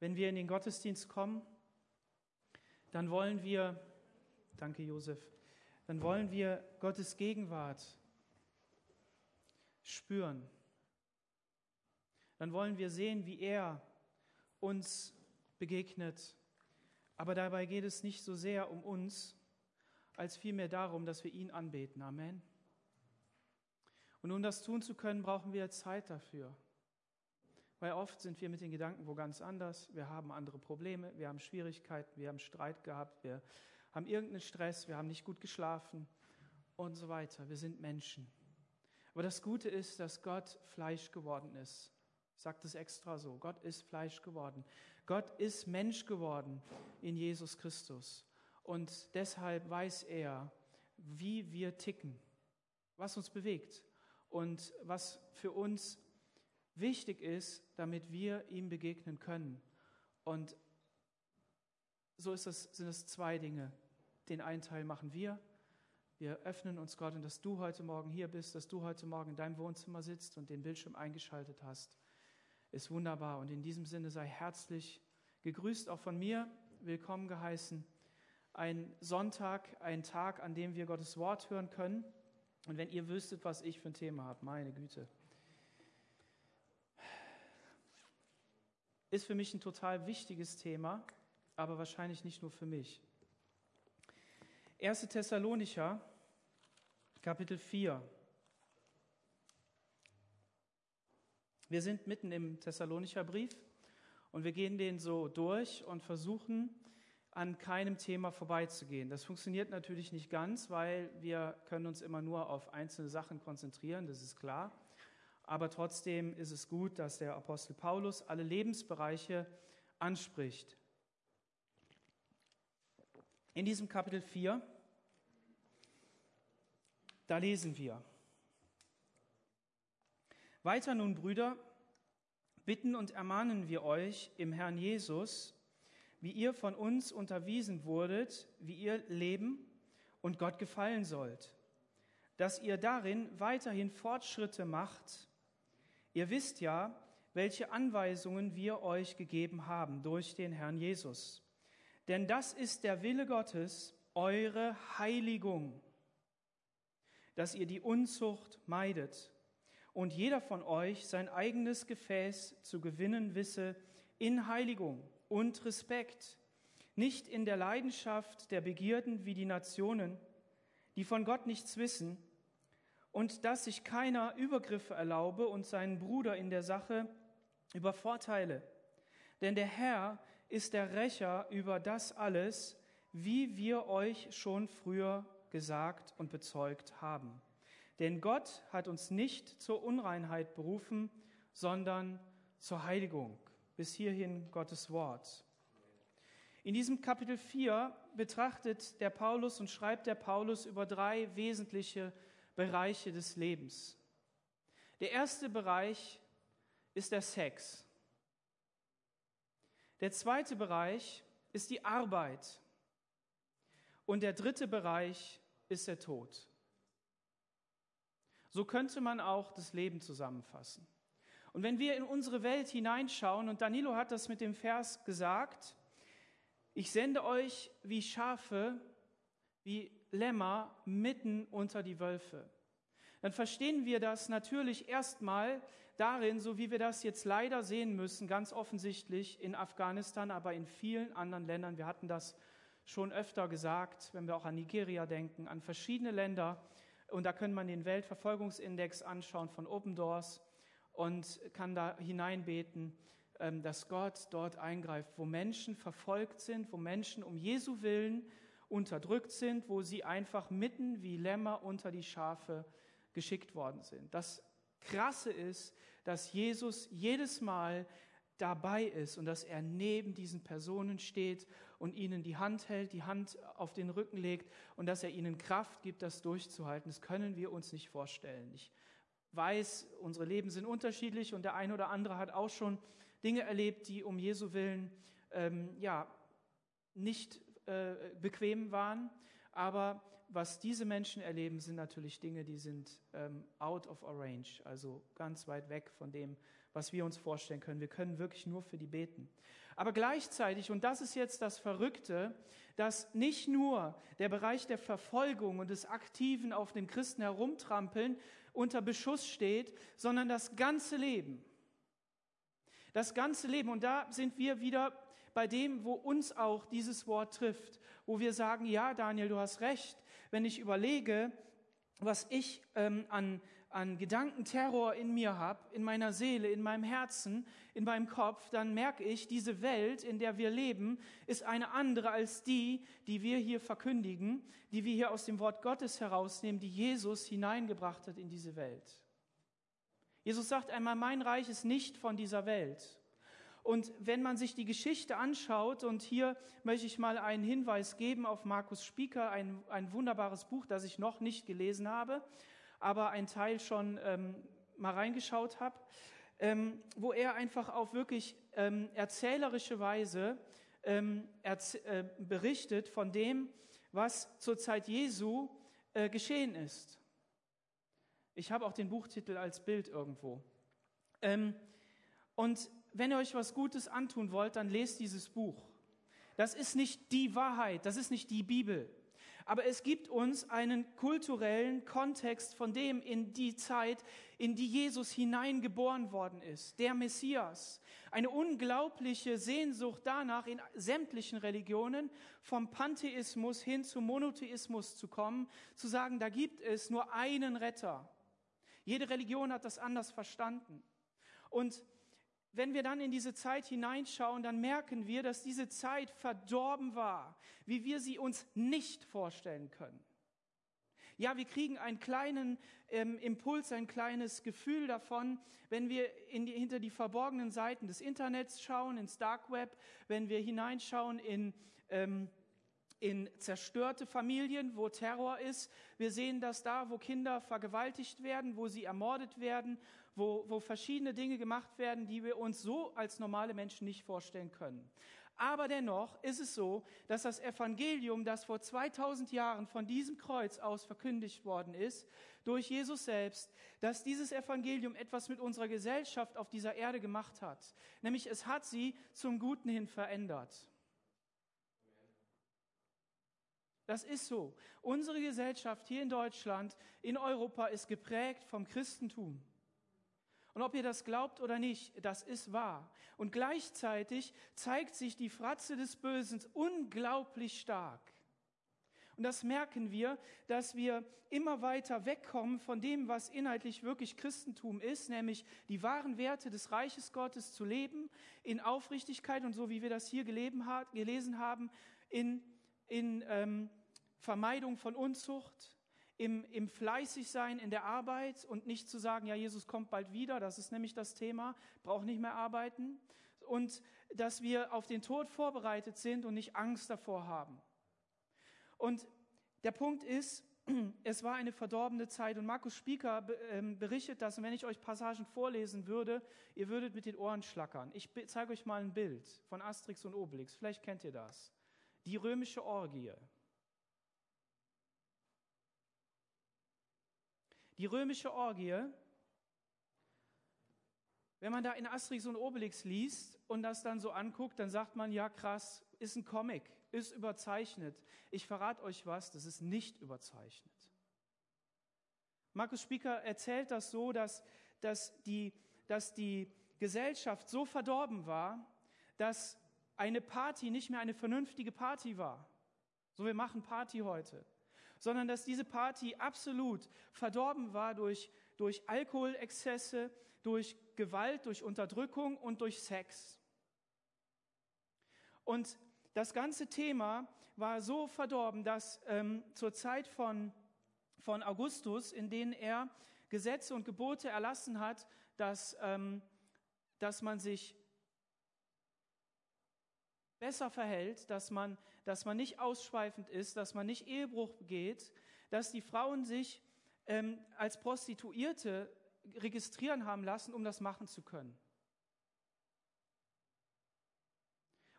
Wenn wir in den Gottesdienst kommen, dann wollen wir, danke Josef, dann wollen wir Gottes Gegenwart spüren. Dann wollen wir sehen, wie er uns begegnet. Aber dabei geht es nicht so sehr um uns, als vielmehr darum, dass wir ihn anbeten. Amen. Und um das tun zu können, brauchen wir Zeit dafür. Weil oft sind wir mit den Gedanken wo ganz anders. Wir haben andere Probleme, wir haben Schwierigkeiten, wir haben Streit gehabt, wir haben irgendeinen Stress, wir haben nicht gut geschlafen und so weiter. Wir sind Menschen. Aber das Gute ist, dass Gott Fleisch geworden ist. Ich sage das extra so. Gott ist Fleisch geworden. Gott ist Mensch geworden in Jesus Christus. Und deshalb weiß er, wie wir ticken, was uns bewegt und was für uns wichtig ist, damit wir ihm begegnen können. Und so das, sind es zwei Dinge. Den einen Teil machen wir. Wir öffnen uns Gott und dass du heute Morgen hier bist, dass du heute Morgen in deinem Wohnzimmer sitzt und den Bildschirm eingeschaltet hast, ist wunderbar. Und in diesem Sinne sei herzlich gegrüßt auch von mir, willkommen geheißen. Ein Sonntag, ein Tag, an dem wir Gottes Wort hören können. Und wenn ihr wüsstet, was ich für ein Thema habe, meine Güte. Ist für mich ein total wichtiges Thema, aber wahrscheinlich nicht nur für mich. 1. Thessalonicher, Kapitel 4. Wir sind mitten im Thessalonicher Brief und wir gehen den so durch und versuchen, an keinem Thema vorbeizugehen. Das funktioniert natürlich nicht ganz, weil wir können uns immer nur auf einzelne Sachen konzentrieren, das ist klar. Aber trotzdem ist es gut, dass der Apostel Paulus alle Lebensbereiche anspricht. In diesem Kapitel 4, da lesen wir. Weiter nun, Brüder, bitten und ermahnen wir euch im Herrn Jesus, wie ihr von uns unterwiesen wurdet, wie ihr leben und Gott gefallen sollt, dass ihr darin weiterhin Fortschritte macht, Ihr wisst ja, welche Anweisungen wir euch gegeben haben durch den Herrn Jesus. Denn das ist der Wille Gottes, eure Heiligung, dass ihr die Unzucht meidet und jeder von euch sein eigenes Gefäß zu gewinnen wisse in Heiligung und Respekt, nicht in der Leidenschaft der Begierden wie die Nationen, die von Gott nichts wissen, und dass sich keiner Übergriffe erlaube und seinen Bruder in der Sache übervorteile. Denn der Herr ist der Rächer über das alles, wie wir euch schon früher gesagt und bezeugt haben. Denn Gott hat uns nicht zur Unreinheit berufen, sondern zur Heiligung. Bis hierhin Gottes Wort. In diesem Kapitel 4 betrachtet der Paulus und schreibt der Paulus über drei wesentliche Bereiche des Lebens. Der erste Bereich ist der Sex. Der zweite Bereich ist die Arbeit. Und der dritte Bereich ist der Tod. So könnte man auch das Leben zusammenfassen. Und wenn wir in unsere Welt hineinschauen, und Danilo hat das mit dem Vers gesagt, ich sende euch wie Schafe wie Lämmer mitten unter die Wölfe. Dann verstehen wir das natürlich erstmal darin, so wie wir das jetzt leider sehen müssen, ganz offensichtlich in Afghanistan, aber in vielen anderen Ländern. Wir hatten das schon öfter gesagt, wenn wir auch an Nigeria denken, an verschiedene Länder. Und da können man den Weltverfolgungsindex anschauen von Open Doors und kann da hineinbeten, ähm, dass Gott dort eingreift, wo Menschen verfolgt sind, wo Menschen um Jesu Willen unterdrückt sind, wo sie einfach mitten wie Lämmer unter die Schafe geschickt worden sind. Das Krasse ist, dass Jesus jedes Mal dabei ist und dass er neben diesen Personen steht und ihnen die Hand hält, die Hand auf den Rücken legt und dass er ihnen Kraft gibt, das durchzuhalten. Das können wir uns nicht vorstellen. Ich weiß, unsere Leben sind unterschiedlich und der eine oder andere hat auch schon Dinge erlebt, die um Jesu Willen ähm, ja nicht äh, bequem waren. Aber was diese Menschen erleben, sind natürlich Dinge, die sind ähm, out of our range, also ganz weit weg von dem, was wir uns vorstellen können. Wir können wirklich nur für die beten. Aber gleichzeitig, und das ist jetzt das Verrückte, dass nicht nur der Bereich der Verfolgung und des aktiven auf den Christen herumtrampeln unter Beschuss steht, sondern das ganze Leben. Das ganze Leben. Und da sind wir wieder bei dem, wo uns auch dieses Wort trifft, wo wir sagen, ja, Daniel, du hast recht. Wenn ich überlege, was ich ähm, an, an Gedankenterror in mir habe, in meiner Seele, in meinem Herzen, in meinem Kopf, dann merke ich, diese Welt, in der wir leben, ist eine andere als die, die wir hier verkündigen, die wir hier aus dem Wort Gottes herausnehmen, die Jesus hineingebracht hat in diese Welt. Jesus sagt einmal, mein Reich ist nicht von dieser Welt. Und wenn man sich die Geschichte anschaut, und hier möchte ich mal einen Hinweis geben auf Markus Spieker, ein, ein wunderbares Buch, das ich noch nicht gelesen habe, aber ein Teil schon ähm, mal reingeschaut habe, ähm, wo er einfach auf wirklich ähm, erzählerische Weise ähm, erzäh äh, berichtet von dem, was zur Zeit Jesu äh, geschehen ist. Ich habe auch den Buchtitel als Bild irgendwo. Ähm, und wenn ihr euch was Gutes antun wollt, dann lest dieses Buch. Das ist nicht die Wahrheit, das ist nicht die Bibel. Aber es gibt uns einen kulturellen Kontext von dem in die Zeit, in die Jesus hineingeboren worden ist, der Messias. Eine unglaubliche Sehnsucht danach, in sämtlichen Religionen vom Pantheismus hin zum Monotheismus zu kommen, zu sagen, da gibt es nur einen Retter. Jede Religion hat das anders verstanden. Und wenn wir dann in diese Zeit hineinschauen, dann merken wir, dass diese Zeit verdorben war, wie wir sie uns nicht vorstellen können. Ja, wir kriegen einen kleinen ähm, Impuls, ein kleines Gefühl davon, wenn wir die, hinter die verborgenen Seiten des Internets schauen, ins Dark Web, wenn wir hineinschauen in, ähm, in zerstörte Familien, wo Terror ist. Wir sehen das da, wo Kinder vergewaltigt werden, wo sie ermordet werden, wo, wo verschiedene Dinge gemacht werden, die wir uns so als normale Menschen nicht vorstellen können. Aber dennoch ist es so, dass das Evangelium, das vor 2000 Jahren von diesem Kreuz aus verkündigt worden ist, durch Jesus selbst, dass dieses Evangelium etwas mit unserer Gesellschaft auf dieser Erde gemacht hat. Nämlich es hat sie zum Guten hin verändert. Das ist so. Unsere Gesellschaft hier in Deutschland, in Europa ist geprägt vom Christentum. Und ob ihr das glaubt oder nicht, das ist wahr. Und gleichzeitig zeigt sich die Fratze des Bösen unglaublich stark. Und das merken wir, dass wir immer weiter wegkommen von dem, was inhaltlich wirklich Christentum ist, nämlich die wahren Werte des Reiches Gottes zu leben, in Aufrichtigkeit und so wie wir das hier gelesen haben, in, in ähm, Vermeidung von Unzucht, im, im Fleißigsein in der Arbeit und nicht zu sagen, ja, Jesus kommt bald wieder, das ist nämlich das Thema, braucht nicht mehr arbeiten. Und dass wir auf den Tod vorbereitet sind und nicht Angst davor haben. Und der Punkt ist, es war eine verdorbene Zeit und Markus Spieker ähm, berichtet das und wenn ich euch Passagen vorlesen würde, ihr würdet mit den Ohren schlackern. Ich zeige euch mal ein Bild von Asterix und Obelix, vielleicht kennt ihr das. Die römische Orgie. Die römische Orgie, wenn man da in Asterix und Obelix liest und das dann so anguckt, dann sagt man, ja krass, ist ein Comic, ist überzeichnet. Ich verrate euch was, das ist nicht überzeichnet. Markus Spieker erzählt das so, dass, dass, die, dass die Gesellschaft so verdorben war, dass eine Party nicht mehr eine vernünftige Party war. So, wir machen Party heute sondern dass diese Party absolut verdorben war durch, durch Alkoholexzesse, durch Gewalt, durch Unterdrückung und durch Sex. Und das ganze Thema war so verdorben, dass ähm, zur Zeit von, von Augustus, in denen er Gesetze und Gebote erlassen hat, dass, ähm, dass man sich besser verhält, dass man, dass man nicht ausschweifend ist, dass man nicht Ehebruch begeht, dass die Frauen sich ähm, als Prostituierte registrieren haben lassen, um das machen zu können.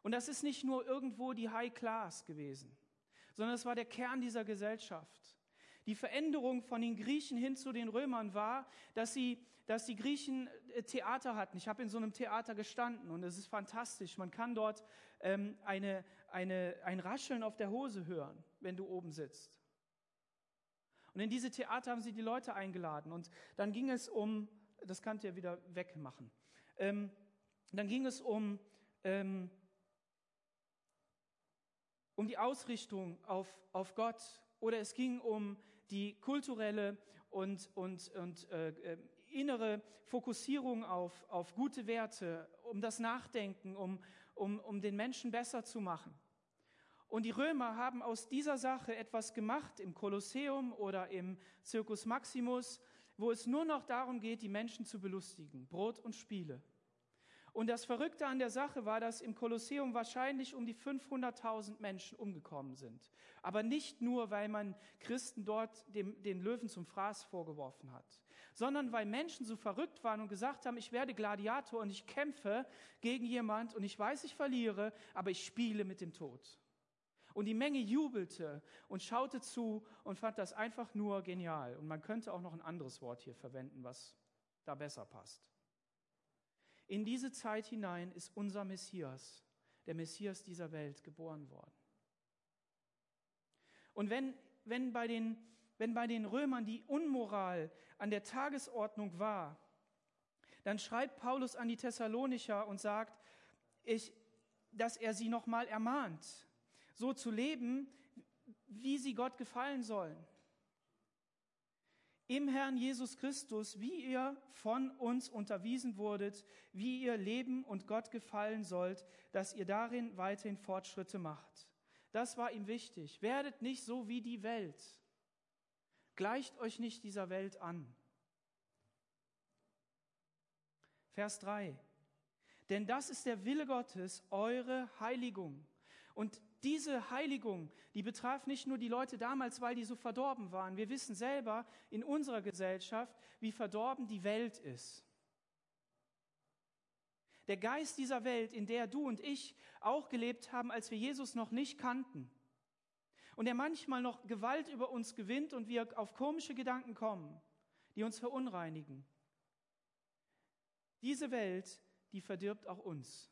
Und das ist nicht nur irgendwo die High Class gewesen, sondern es war der Kern dieser Gesellschaft. Die Veränderung von den Griechen hin zu den Römern war, dass, sie, dass die Griechen Theater hatten. Ich habe in so einem Theater gestanden und es ist fantastisch. Man kann dort ähm, eine, eine, ein Rascheln auf der Hose hören, wenn du oben sitzt. Und in diese Theater haben sie die Leute eingeladen. Und dann ging es um, das könnt ihr wieder wegmachen, ähm, dann ging es um, ähm, um die Ausrichtung auf, auf Gott oder es ging um die kulturelle und, und, und äh, äh, innere Fokussierung auf, auf gute Werte, um das Nachdenken, um, um, um den Menschen besser zu machen. Und die Römer haben aus dieser Sache etwas gemacht im Kolosseum oder im Circus Maximus, wo es nur noch darum geht, die Menschen zu belustigen, Brot und Spiele. Und das Verrückte an der Sache war, dass im Kolosseum wahrscheinlich um die 500.000 Menschen umgekommen sind. Aber nicht nur, weil man Christen dort dem, den Löwen zum Fraß vorgeworfen hat, sondern weil Menschen so verrückt waren und gesagt haben, ich werde Gladiator und ich kämpfe gegen jemand und ich weiß, ich verliere, aber ich spiele mit dem Tod. Und die Menge jubelte und schaute zu und fand das einfach nur genial. Und man könnte auch noch ein anderes Wort hier verwenden, was da besser passt. In diese Zeit hinein ist unser Messias, der Messias dieser Welt, geboren worden. Und wenn, wenn, bei den, wenn bei den Römern die Unmoral an der Tagesordnung war, dann schreibt Paulus an die Thessalonicher und sagt, ich, dass er sie nochmal ermahnt, so zu leben, wie sie Gott gefallen sollen im Herrn Jesus Christus, wie ihr von uns unterwiesen wurdet, wie ihr leben und Gott gefallen sollt, dass ihr darin weiterhin Fortschritte macht. Das war ihm wichtig. Werdet nicht so wie die Welt. Gleicht euch nicht dieser Welt an. Vers 3. Denn das ist der Wille Gottes, eure Heiligung. Und diese Heiligung, die betraf nicht nur die Leute damals, weil die so verdorben waren. Wir wissen selber in unserer Gesellschaft, wie verdorben die Welt ist. Der Geist dieser Welt, in der du und ich auch gelebt haben, als wir Jesus noch nicht kannten. Und der manchmal noch Gewalt über uns gewinnt und wir auf komische Gedanken kommen, die uns verunreinigen. Diese Welt, die verdirbt auch uns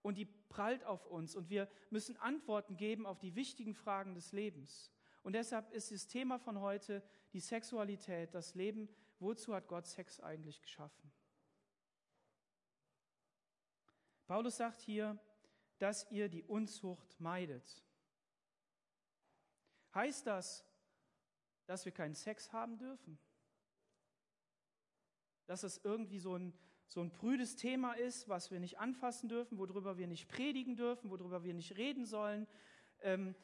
und die prallt auf uns und wir müssen Antworten geben auf die wichtigen Fragen des Lebens. Und deshalb ist das Thema von heute die Sexualität, das Leben. Wozu hat Gott Sex eigentlich geschaffen? Paulus sagt hier, dass ihr die Unzucht meidet. Heißt das, dass wir keinen Sex haben dürfen? Dass es irgendwie so ein so ein prüdes Thema ist, was wir nicht anfassen dürfen, worüber wir nicht predigen dürfen, worüber wir nicht reden sollen, ähm,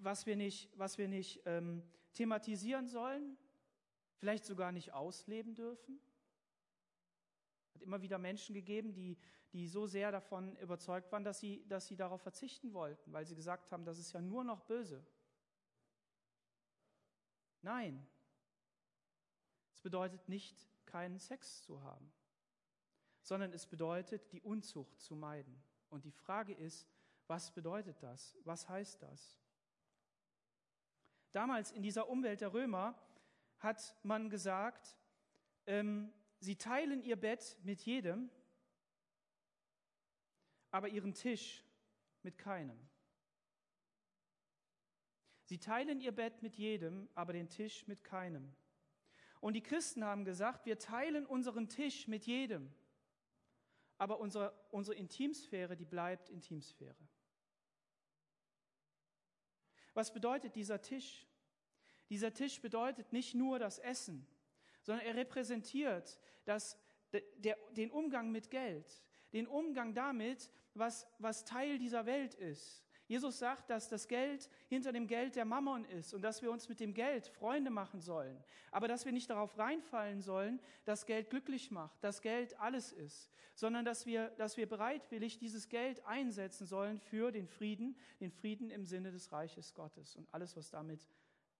was wir nicht, was wir nicht ähm, thematisieren sollen, vielleicht sogar nicht ausleben dürfen. Es hat immer wieder Menschen gegeben, die, die so sehr davon überzeugt waren, dass sie, dass sie darauf verzichten wollten, weil sie gesagt haben, das ist ja nur noch böse. Nein, es bedeutet nicht, keinen Sex zu haben sondern es bedeutet, die Unzucht zu meiden. Und die Frage ist, was bedeutet das? Was heißt das? Damals in dieser Umwelt der Römer hat man gesagt, ähm, sie teilen ihr Bett mit jedem, aber ihren Tisch mit keinem. Sie teilen ihr Bett mit jedem, aber den Tisch mit keinem. Und die Christen haben gesagt, wir teilen unseren Tisch mit jedem, aber unsere, unsere Intimsphäre, die bleibt Intimsphäre. Was bedeutet dieser Tisch? Dieser Tisch bedeutet nicht nur das Essen, sondern er repräsentiert das, der, den Umgang mit Geld, den Umgang damit, was, was Teil dieser Welt ist. Jesus sagt, dass das Geld hinter dem Geld der Mammon ist und dass wir uns mit dem Geld Freunde machen sollen. Aber dass wir nicht darauf reinfallen sollen, dass Geld glücklich macht, dass Geld alles ist, sondern dass wir, dass wir bereitwillig dieses Geld einsetzen sollen für den Frieden, den Frieden im Sinne des Reiches Gottes und alles, was damit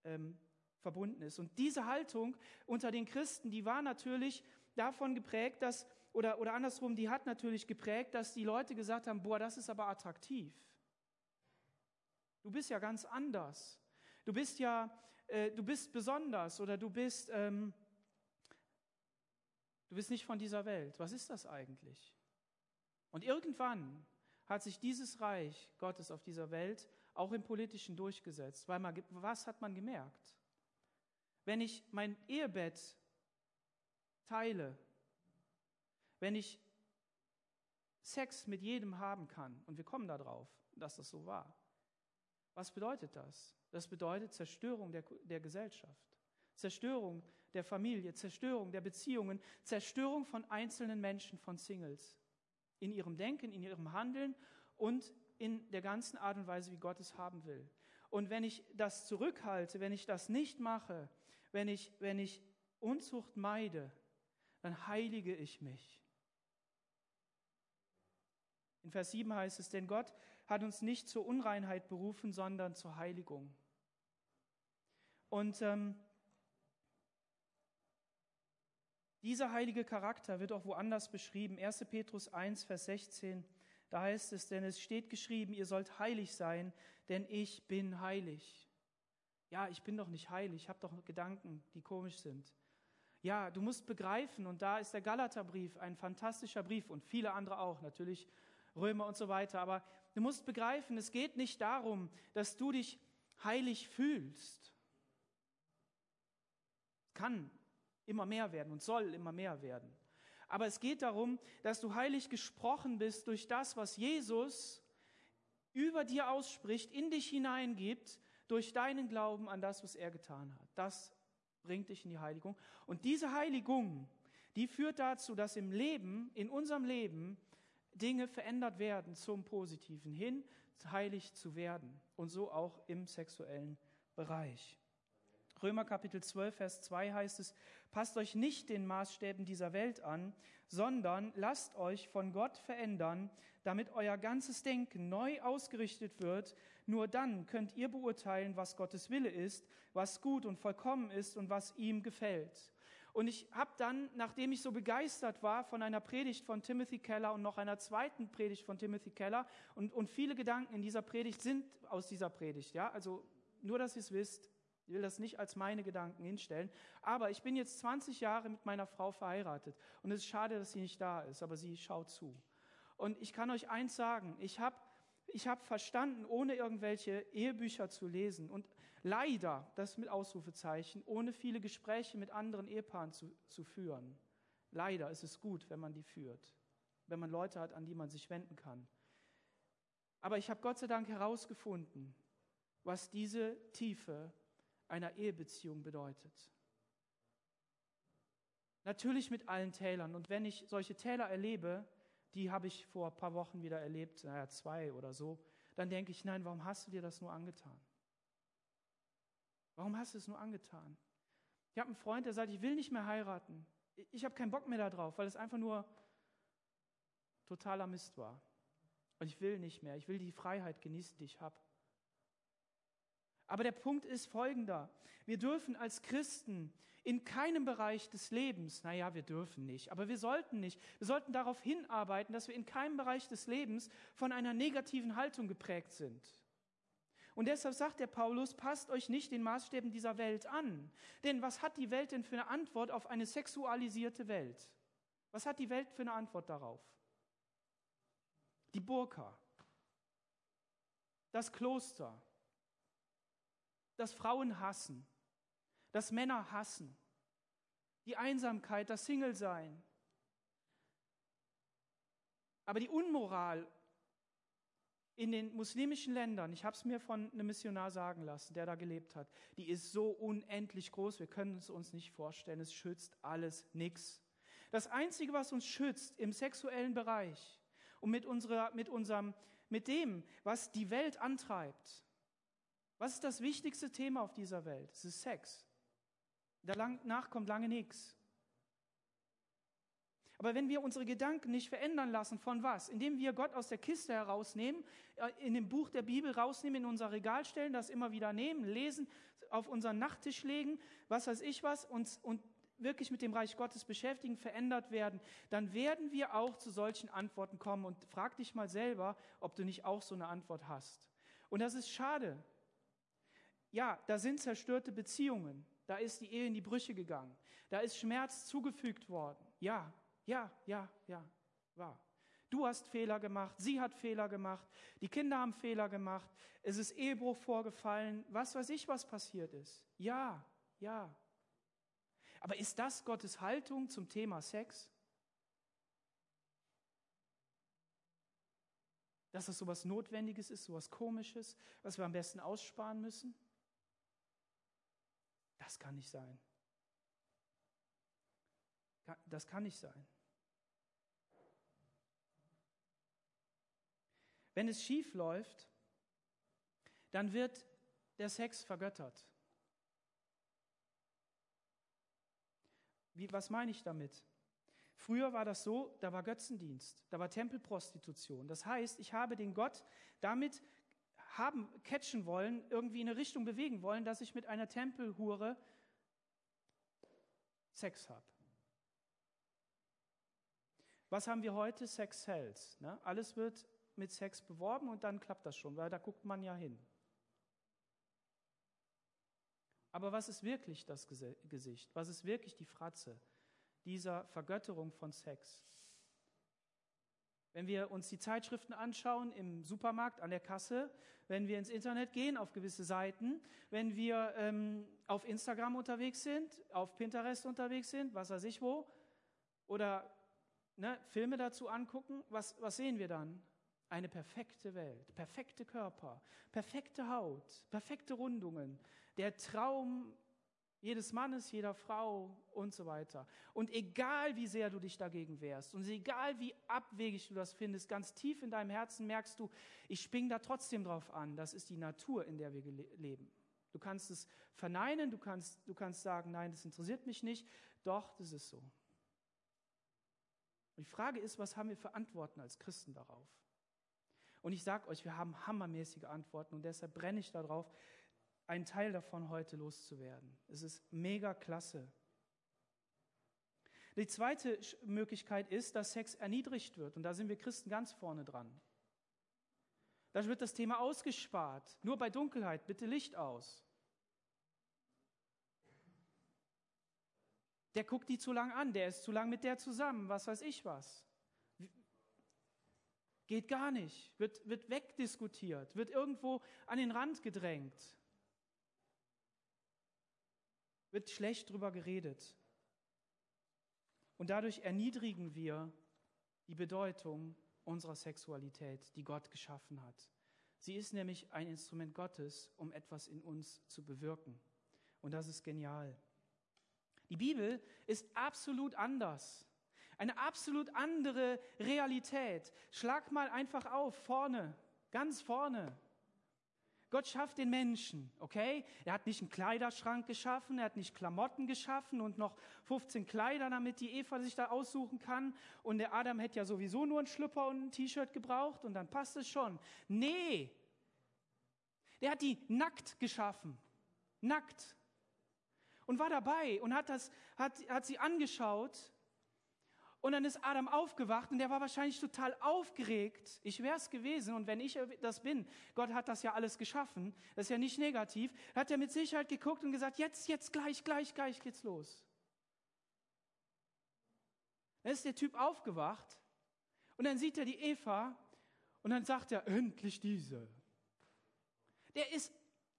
ähm, verbunden ist. Und diese Haltung unter den Christen, die war natürlich davon geprägt, dass, oder, oder andersrum, die hat natürlich geprägt, dass die Leute gesagt haben, boah, das ist aber attraktiv. Du bist ja ganz anders. Du bist ja, äh, du bist besonders oder du bist, ähm, Du bist nicht von dieser Welt. Was ist das eigentlich? Und irgendwann hat sich dieses Reich Gottes auf dieser Welt auch im Politischen durchgesetzt. Weil man, was hat man gemerkt? Wenn ich mein Ehebett teile, wenn ich Sex mit jedem haben kann, und wir kommen darauf, dass das so war, was bedeutet das? Das bedeutet Zerstörung der, der Gesellschaft, Zerstörung der Familie, Zerstörung der Beziehungen, Zerstörung von einzelnen Menschen, von Singles, in ihrem Denken, in ihrem Handeln und in der ganzen Art und Weise, wie Gott es haben will. Und wenn ich das zurückhalte, wenn ich das nicht mache, wenn ich, wenn ich Unzucht meide, dann heilige ich mich. In Vers 7 heißt es, denn Gott hat uns nicht zur Unreinheit berufen, sondern zur Heiligung. Und ähm, dieser heilige Charakter wird auch woanders beschrieben. 1. Petrus 1, Vers 16 da heißt es, denn es steht geschrieben, ihr sollt heilig sein, denn ich bin heilig. Ja, ich bin doch nicht heilig, ich habe doch Gedanken, die komisch sind. Ja, du musst begreifen, und da ist der Galaterbrief ein fantastischer Brief und viele andere auch, natürlich Römer und so weiter, aber du musst begreifen, es geht nicht darum, dass du dich heilig fühlst. Kann immer mehr werden und soll immer mehr werden. Aber es geht darum, dass du heilig gesprochen bist durch das, was Jesus über dir ausspricht, in dich hineingibt, durch deinen Glauben an das, was er getan hat. Das bringt dich in die Heiligung. Und diese Heiligung, die führt dazu, dass im Leben, in unserem Leben, Dinge verändert werden zum Positiven hin, heilig zu werden. Und so auch im sexuellen Bereich. Römer Kapitel 12, Vers 2 heißt es, passt euch nicht den Maßstäben dieser Welt an, sondern lasst euch von Gott verändern, damit euer ganzes Denken neu ausgerichtet wird. Nur dann könnt ihr beurteilen, was Gottes Wille ist, was gut und vollkommen ist und was ihm gefällt. Und ich habe dann, nachdem ich so begeistert war von einer Predigt von Timothy Keller und noch einer zweiten Predigt von Timothy Keller und, und viele Gedanken in dieser Predigt sind aus dieser Predigt, ja, also nur, dass ihr es wisst, ich will das nicht als meine Gedanken hinstellen. Aber ich bin jetzt 20 Jahre mit meiner Frau verheiratet. Und es ist schade, dass sie nicht da ist, aber sie schaut zu. Und ich kann euch eins sagen, ich habe ich hab verstanden, ohne irgendwelche Ehebücher zu lesen und leider, das mit Ausrufezeichen, ohne viele Gespräche mit anderen Ehepaaren zu, zu führen. Leider ist es gut, wenn man die führt, wenn man Leute hat, an die man sich wenden kann. Aber ich habe Gott sei Dank herausgefunden, was diese Tiefe einer Ehebeziehung bedeutet. Natürlich mit allen Tälern. Und wenn ich solche Täler erlebe, die habe ich vor ein paar Wochen wieder erlebt, naja, zwei oder so, dann denke ich, nein, warum hast du dir das nur angetan? Warum hast du es nur angetan? Ich habe einen Freund, der sagt, ich will nicht mehr heiraten. Ich habe keinen Bock mehr darauf, weil es einfach nur totaler Mist war. Und ich will nicht mehr. Ich will die Freiheit genießen, die ich habe. Aber der Punkt ist folgender. Wir dürfen als Christen in keinem Bereich des Lebens, naja, wir dürfen nicht, aber wir sollten nicht, wir sollten darauf hinarbeiten, dass wir in keinem Bereich des Lebens von einer negativen Haltung geprägt sind. Und deshalb sagt der Paulus, passt euch nicht den Maßstäben dieser Welt an. Denn was hat die Welt denn für eine Antwort auf eine sexualisierte Welt? Was hat die Welt für eine Antwort darauf? Die Burka, das Kloster, dass Frauen hassen, dass Männer hassen, die Einsamkeit, das Single-Sein. Aber die Unmoral in den muslimischen Ländern, ich habe es mir von einem Missionar sagen lassen, der da gelebt hat, die ist so unendlich groß, wir können es uns nicht vorstellen, es schützt alles nichts. Das Einzige, was uns schützt im sexuellen Bereich und mit, unserer, mit, unserem, mit dem, was die Welt antreibt, was ist das wichtigste Thema auf dieser Welt? Es ist Sex. Danach kommt lange nichts. Aber wenn wir unsere Gedanken nicht verändern lassen, von was? Indem wir Gott aus der Kiste herausnehmen, äh, in dem Buch der Bibel rausnehmen, in unser Regal stellen, das immer wieder nehmen, lesen, auf unseren Nachttisch legen, was weiß ich was, uns, und wirklich mit dem Reich Gottes beschäftigen, verändert werden, dann werden wir auch zu solchen Antworten kommen. Und frag dich mal selber, ob du nicht auch so eine Antwort hast. Und das ist schade, ja, da sind zerstörte Beziehungen. Da ist die Ehe in die Brüche gegangen. Da ist Schmerz zugefügt worden. Ja, ja, ja, ja, wahr. Du hast Fehler gemacht, sie hat Fehler gemacht, die Kinder haben Fehler gemacht, es ist Ehebruch vorgefallen, was weiß ich, was passiert ist. Ja, ja. Aber ist das Gottes Haltung zum Thema Sex? Dass das so was Notwendiges ist, so was Komisches, was wir am besten aussparen müssen? Das kann nicht sein. Das kann nicht sein. Wenn es schief läuft, dann wird der Sex vergöttert. Wie, was meine ich damit? Früher war das so, da war Götzendienst, da war Tempelprostitution. Das heißt, ich habe den Gott damit haben, catchen wollen, irgendwie in eine Richtung bewegen wollen, dass ich mit einer Tempelhure Sex habe. Was haben wir heute? Sex sells. Ne? Alles wird mit Sex beworben und dann klappt das schon, weil da guckt man ja hin. Aber was ist wirklich das Gesicht? Was ist wirklich die Fratze dieser Vergötterung von Sex? Wenn wir uns die Zeitschriften anschauen im Supermarkt, an der Kasse, wenn wir ins Internet gehen, auf gewisse Seiten, wenn wir ähm, auf Instagram unterwegs sind, auf Pinterest unterwegs sind, was weiß ich wo, oder ne, Filme dazu angucken, was, was sehen wir dann? Eine perfekte Welt, perfekte Körper, perfekte Haut, perfekte Rundungen, der Traum jedes Mannes, jeder Frau und so weiter. Und egal wie sehr du dich dagegen wehrst und egal wie abwegig du das findest, ganz tief in deinem Herzen merkst du, ich spring da trotzdem drauf an. Das ist die Natur, in der wir leben. Du kannst es verneinen, du kannst, du kannst sagen, nein, das interessiert mich nicht. Doch, das ist so. Und die Frage ist, was haben wir für Antworten als Christen darauf? Und ich sage euch, wir haben hammermäßige Antworten und deshalb brenne ich darauf, einen Teil davon heute loszuwerden. Es ist mega klasse. Die zweite Möglichkeit ist, dass Sex erniedrigt wird. Und da sind wir Christen ganz vorne dran. Da wird das Thema ausgespart. Nur bei Dunkelheit, bitte Licht aus. Der guckt die zu lang an, der ist zu lang mit der zusammen, was weiß ich was. Geht gar nicht, wird, wird wegdiskutiert, wird irgendwo an den Rand gedrängt wird schlecht drüber geredet. Und dadurch erniedrigen wir die Bedeutung unserer Sexualität, die Gott geschaffen hat. Sie ist nämlich ein Instrument Gottes, um etwas in uns zu bewirken. Und das ist genial. Die Bibel ist absolut anders. Eine absolut andere Realität. Schlag mal einfach auf, vorne, ganz vorne. Gott schafft den Menschen, okay? Er hat nicht einen Kleiderschrank geschaffen, er hat nicht Klamotten geschaffen und noch 15 Kleider, damit die Eva sich da aussuchen kann. Und der Adam hätte ja sowieso nur einen Schlüpper und ein T-Shirt gebraucht und dann passt es schon. Nee, der hat die nackt geschaffen. Nackt. Und war dabei und hat, das, hat, hat sie angeschaut und dann ist Adam aufgewacht und der war wahrscheinlich total aufgeregt. Ich wäre es gewesen und wenn ich das bin, Gott hat das ja alles geschaffen, das ist ja nicht negativ, hat er mit Sicherheit geguckt und gesagt, jetzt, jetzt, gleich, gleich, gleich geht's los. Dann ist der Typ aufgewacht und dann sieht er die Eva und dann sagt er, endlich diese. Der ist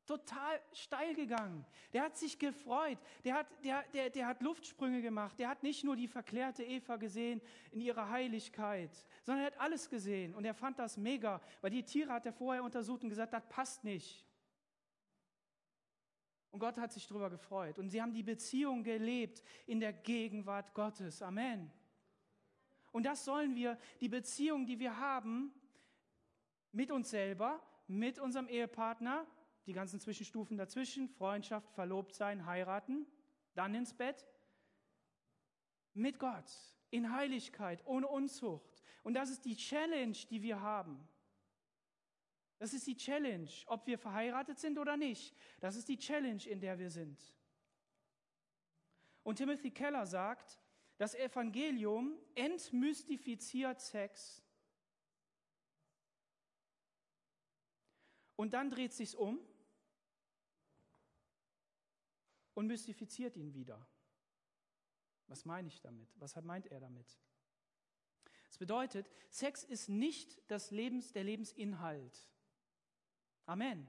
total steil gegangen. Der hat sich gefreut. Der hat, der, der, der hat Luftsprünge gemacht. Der hat nicht nur die verklärte Eva gesehen in ihrer Heiligkeit, sondern er hat alles gesehen. Und er fand das mega, weil die Tiere hat er vorher untersucht und gesagt, das passt nicht. Und Gott hat sich darüber gefreut. Und sie haben die Beziehung gelebt in der Gegenwart Gottes. Amen. Und das sollen wir, die Beziehung, die wir haben, mit uns selber, mit unserem Ehepartner, die ganzen Zwischenstufen dazwischen, Freundschaft, verlobt sein, heiraten, dann ins Bett, mit Gott, in Heiligkeit, ohne Unzucht. Und das ist die Challenge, die wir haben. Das ist die Challenge, ob wir verheiratet sind oder nicht. Das ist die Challenge, in der wir sind. Und Timothy Keller sagt, das Evangelium entmystifiziert Sex. Und dann dreht sich's um und mystifiziert ihn wieder. Was meine ich damit? Was meint er damit? Das bedeutet, Sex ist nicht das Lebens, der Lebensinhalt. Amen.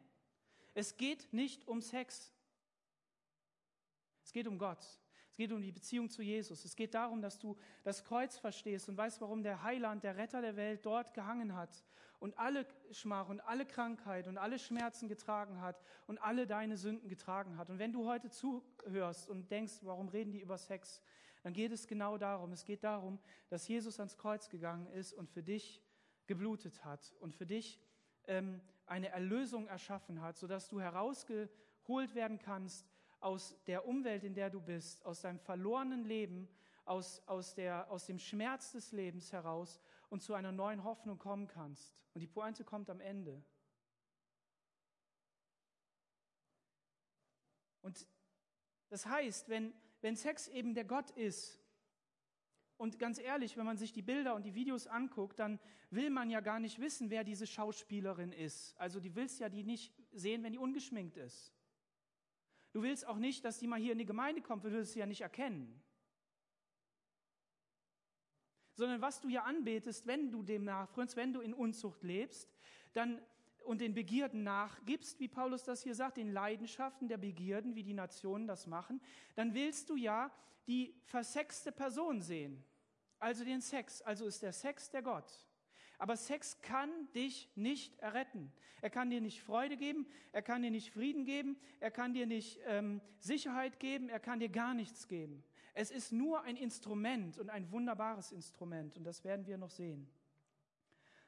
Es geht nicht um Sex. Es geht um Gott. Es geht um die Beziehung zu Jesus. Es geht darum, dass du das Kreuz verstehst und weißt, warum der Heiland, der Retter der Welt dort gehangen hat und alle Schmach und alle Krankheit und alle Schmerzen getragen hat und alle deine Sünden getragen hat. Und wenn du heute zuhörst und denkst, warum reden die über Sex, dann geht es genau darum. Es geht darum, dass Jesus ans Kreuz gegangen ist und für dich geblutet hat und für dich ähm, eine Erlösung erschaffen hat, sodass du herausgeholt werden kannst aus der Umwelt, in der du bist, aus deinem verlorenen Leben, aus, aus, der, aus dem Schmerz des Lebens heraus und zu einer neuen Hoffnung kommen kannst. Und die Pointe kommt am Ende. Und das heißt, wenn, wenn Sex eben der Gott ist, und ganz ehrlich, wenn man sich die Bilder und die Videos anguckt, dann will man ja gar nicht wissen, wer diese Schauspielerin ist. Also die willst ja die nicht sehen, wenn die ungeschminkt ist. Du willst auch nicht, dass die mal hier in die Gemeinde kommt, weil du sie ja nicht erkennen. Sondern was du ja anbetest, wenn du dem nachfrönst, wenn du in Unzucht lebst, dann und den Begierden nachgibst, wie Paulus das hier sagt, den Leidenschaften der Begierden, wie die Nationen das machen, dann willst du ja die versexte Person sehen. Also den Sex. Also ist der Sex der Gott. Aber Sex kann dich nicht erretten. Er kann dir nicht Freude geben, er kann dir nicht Frieden geben, er kann dir nicht ähm, Sicherheit geben, er kann dir gar nichts geben. Es ist nur ein Instrument und ein wunderbares Instrument und das werden wir noch sehen.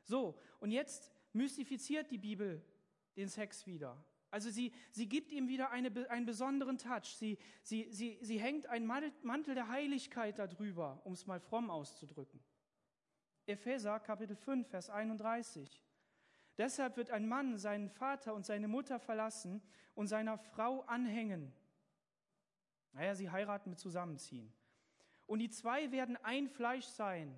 So, und jetzt mystifiziert die Bibel den Sex wieder. Also sie, sie gibt ihm wieder eine, einen besonderen Touch. Sie, sie, sie, sie hängt einen Mantel der Heiligkeit darüber, um es mal fromm auszudrücken. Epheser Kapitel 5, Vers 31. Deshalb wird ein Mann seinen Vater und seine Mutter verlassen und seiner Frau anhängen. Naja, sie heiraten mit Zusammenziehen. Und die zwei werden ein Fleisch sein,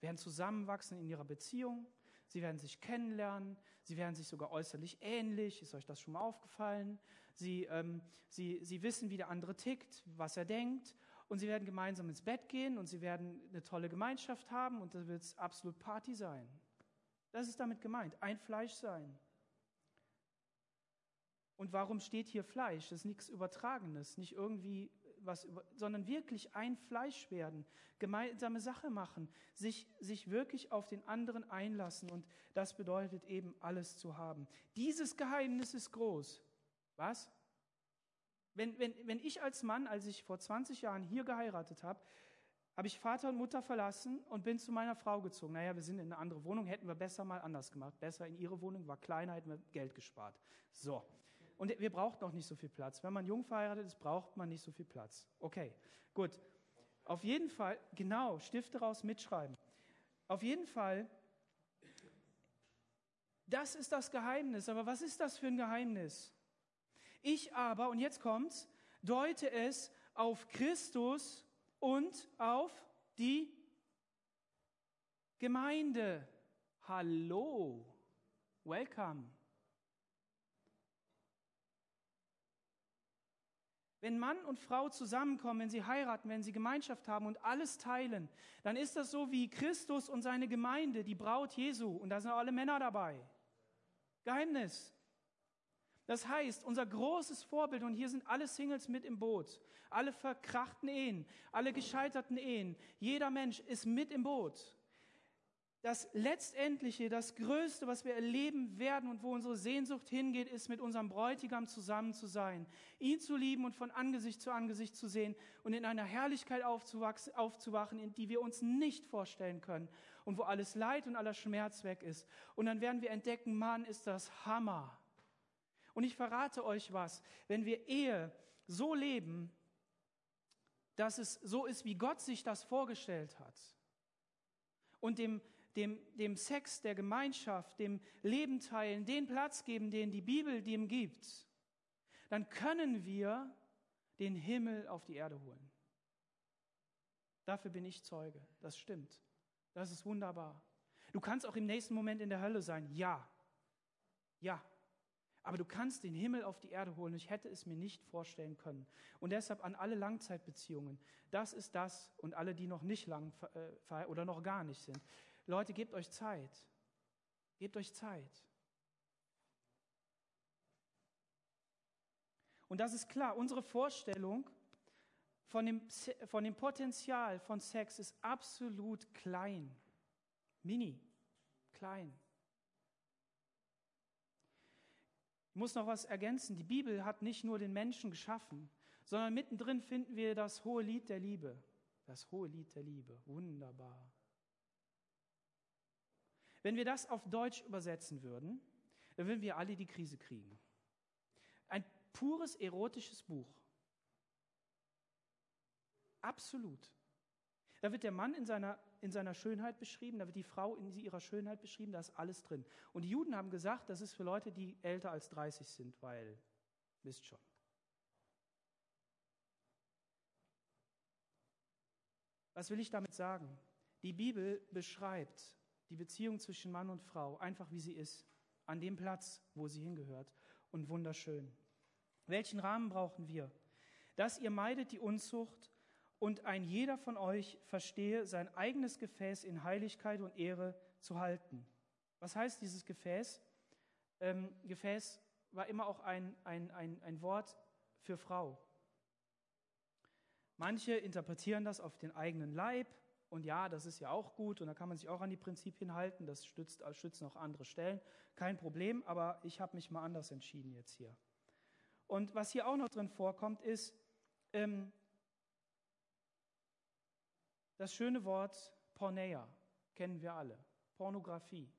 werden zusammenwachsen in ihrer Beziehung, sie werden sich kennenlernen, sie werden sich sogar äußerlich ähnlich. Ist euch das schon mal aufgefallen? Sie, ähm, sie, sie wissen, wie der andere tickt, was er denkt und sie werden gemeinsam ins Bett gehen und sie werden eine tolle Gemeinschaft haben und da wird es absolut Party sein. Das ist damit gemeint, ein Fleisch sein. Und warum steht hier Fleisch? Das ist nichts Übertragenes, nicht irgendwie was, sondern wirklich ein Fleisch werden, gemeinsame Sache machen, sich, sich wirklich auf den anderen einlassen und das bedeutet eben alles zu haben. Dieses Geheimnis ist groß. Was? Wenn, wenn, wenn ich als Mann, als ich vor 20 Jahren hier geheiratet habe, habe ich Vater und Mutter verlassen und bin zu meiner Frau gezogen. Naja, wir sind in eine andere Wohnung, hätten wir besser mal anders gemacht. Besser in ihre Wohnung, war kleiner, hätten wir Geld gespart. So. Und wir brauchten auch nicht so viel Platz. Wenn man jung verheiratet ist, braucht man nicht so viel Platz. Okay, gut. Auf jeden Fall, genau, Stifte raus, mitschreiben. Auf jeden Fall, das ist das Geheimnis. Aber was ist das für ein Geheimnis? Ich aber, und jetzt kommt's, deute es auf Christus und auf die Gemeinde. Hallo, welcome. Wenn Mann und Frau zusammenkommen, wenn sie heiraten, wenn sie Gemeinschaft haben und alles teilen, dann ist das so wie Christus und seine Gemeinde, die Braut Jesu. Und da sind alle Männer dabei. Geheimnis. Das heißt, unser großes Vorbild, und hier sind alle Singles mit im Boot, alle verkrachten Ehen, alle gescheiterten Ehen, jeder Mensch ist mit im Boot. Das Letztendliche, das Größte, was wir erleben werden und wo unsere Sehnsucht hingeht, ist mit unserem Bräutigam zusammen zu sein, ihn zu lieben und von Angesicht zu Angesicht zu sehen und in einer Herrlichkeit aufzuwachen, in die wir uns nicht vorstellen können und wo alles Leid und aller Schmerz weg ist. Und dann werden wir entdecken, Mann, ist das Hammer. Und ich verrate euch was, wenn wir Ehe so leben, dass es so ist, wie Gott sich das vorgestellt hat und dem, dem, dem Sex, der Gemeinschaft, dem Leben teilen, den Platz geben, den die Bibel dem gibt, dann können wir den Himmel auf die Erde holen. Dafür bin ich Zeuge. Das stimmt. Das ist wunderbar. Du kannst auch im nächsten Moment in der Hölle sein. Ja. Ja. Aber du kannst den Himmel auf die Erde holen. Ich hätte es mir nicht vorstellen können. Und deshalb an alle Langzeitbeziehungen. Das ist das und alle, die noch nicht lang äh, oder noch gar nicht sind. Leute, gebt euch Zeit. Gebt euch Zeit. Und das ist klar, unsere Vorstellung von dem, von dem Potenzial von Sex ist absolut klein. Mini. Klein. Ich muss noch was ergänzen. Die Bibel hat nicht nur den Menschen geschaffen, sondern mittendrin finden wir das hohe Lied der Liebe. Das hohe Lied der Liebe. Wunderbar. Wenn wir das auf Deutsch übersetzen würden, dann würden wir alle die Krise kriegen. Ein pures erotisches Buch. Absolut. Da wird der Mann in seiner, in seiner Schönheit beschrieben, da wird die Frau in ihrer Schönheit beschrieben, da ist alles drin. Und die Juden haben gesagt, das ist für Leute, die älter als 30 sind, weil, wisst schon. Was will ich damit sagen? Die Bibel beschreibt die Beziehung zwischen Mann und Frau einfach wie sie ist, an dem Platz, wo sie hingehört und wunderschön. Welchen Rahmen brauchen wir? Dass ihr meidet die Unzucht und ein jeder von euch verstehe, sein eigenes Gefäß in Heiligkeit und Ehre zu halten. Was heißt dieses Gefäß? Ähm, Gefäß war immer auch ein, ein, ein, ein Wort für Frau. Manche interpretieren das auf den eigenen Leib und ja, das ist ja auch gut und da kann man sich auch an die Prinzipien halten, das stützt, schützen auch andere Stellen, kein Problem, aber ich habe mich mal anders entschieden jetzt hier. Und was hier auch noch drin vorkommt, ist, ähm, das schöne Wort Porneia kennen wir alle, Pornografie.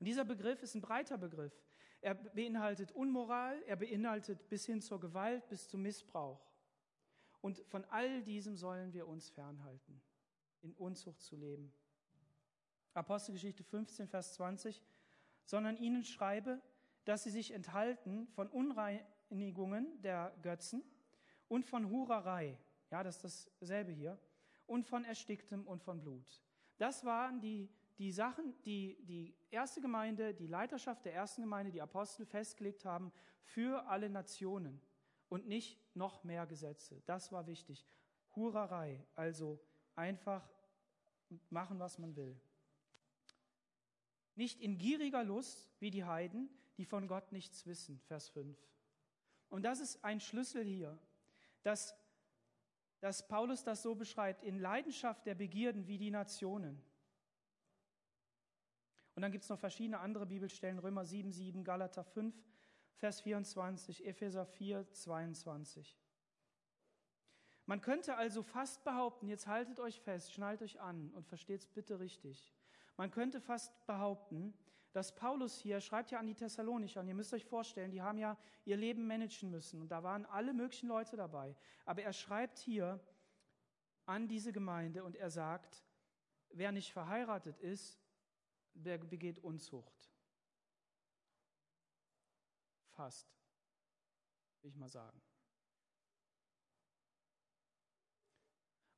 Und dieser Begriff ist ein breiter Begriff. Er beinhaltet Unmoral, er beinhaltet bis hin zur Gewalt, bis zum Missbrauch. Und von all diesem sollen wir uns fernhalten, in Unzucht zu leben. Apostelgeschichte 15, Vers 20, sondern ihnen schreibe, dass sie sich enthalten von Unreinigungen der Götzen und von Hurerei. Ja, das ist dasselbe hier und von Ersticktem und von Blut. Das waren die, die Sachen, die die erste Gemeinde, die Leiterschaft der ersten Gemeinde, die Apostel festgelegt haben für alle Nationen und nicht noch mehr Gesetze. Das war wichtig. Hurerei, also einfach machen, was man will. Nicht in gieriger Lust wie die Heiden, die von Gott nichts wissen. Vers 5. Und das ist ein Schlüssel hier, dass dass Paulus das so beschreibt, in Leidenschaft der Begierden wie die Nationen. Und dann gibt es noch verschiedene andere Bibelstellen, Römer 7, 7, Galater 5, Vers 24, Epheser 4, 22. Man könnte also fast behaupten, jetzt haltet euch fest, schnallt euch an und versteht es bitte richtig. Man könnte fast behaupten, dass Paulus hier schreibt ja an die Thessalonicher, und ihr müsst euch vorstellen, die haben ja ihr Leben managen müssen, und da waren alle möglichen Leute dabei. Aber er schreibt hier an diese Gemeinde und er sagt, wer nicht verheiratet ist, der begeht Unzucht. Fast, will ich mal sagen.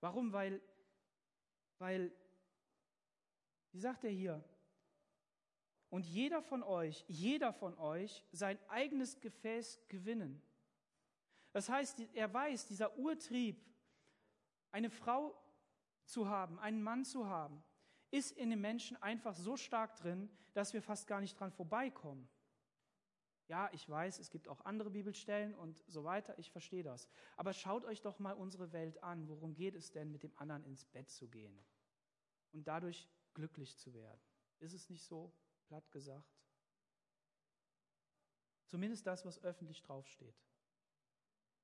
Warum? Weil, weil, wie sagt er hier, und jeder von euch, jeder von euch sein eigenes Gefäß gewinnen. Das heißt, er weiß, dieser Urtrieb, eine Frau zu haben, einen Mann zu haben, ist in den Menschen einfach so stark drin, dass wir fast gar nicht dran vorbeikommen. Ja, ich weiß, es gibt auch andere Bibelstellen und so weiter, ich verstehe das. Aber schaut euch doch mal unsere Welt an. Worum geht es denn, mit dem anderen ins Bett zu gehen und dadurch glücklich zu werden? Ist es nicht so? platt gesagt. Zumindest das, was öffentlich draufsteht.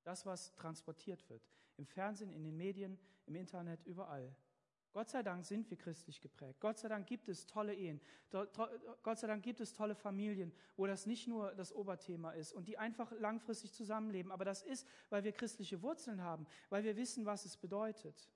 Das, was transportiert wird. Im Fernsehen, in den Medien, im Internet, überall. Gott sei Dank sind wir christlich geprägt. Gott sei Dank gibt es tolle Ehen. Gott sei Dank gibt es tolle Familien, wo das nicht nur das Oberthema ist und die einfach langfristig zusammenleben. Aber das ist, weil wir christliche Wurzeln haben, weil wir wissen, was es bedeutet.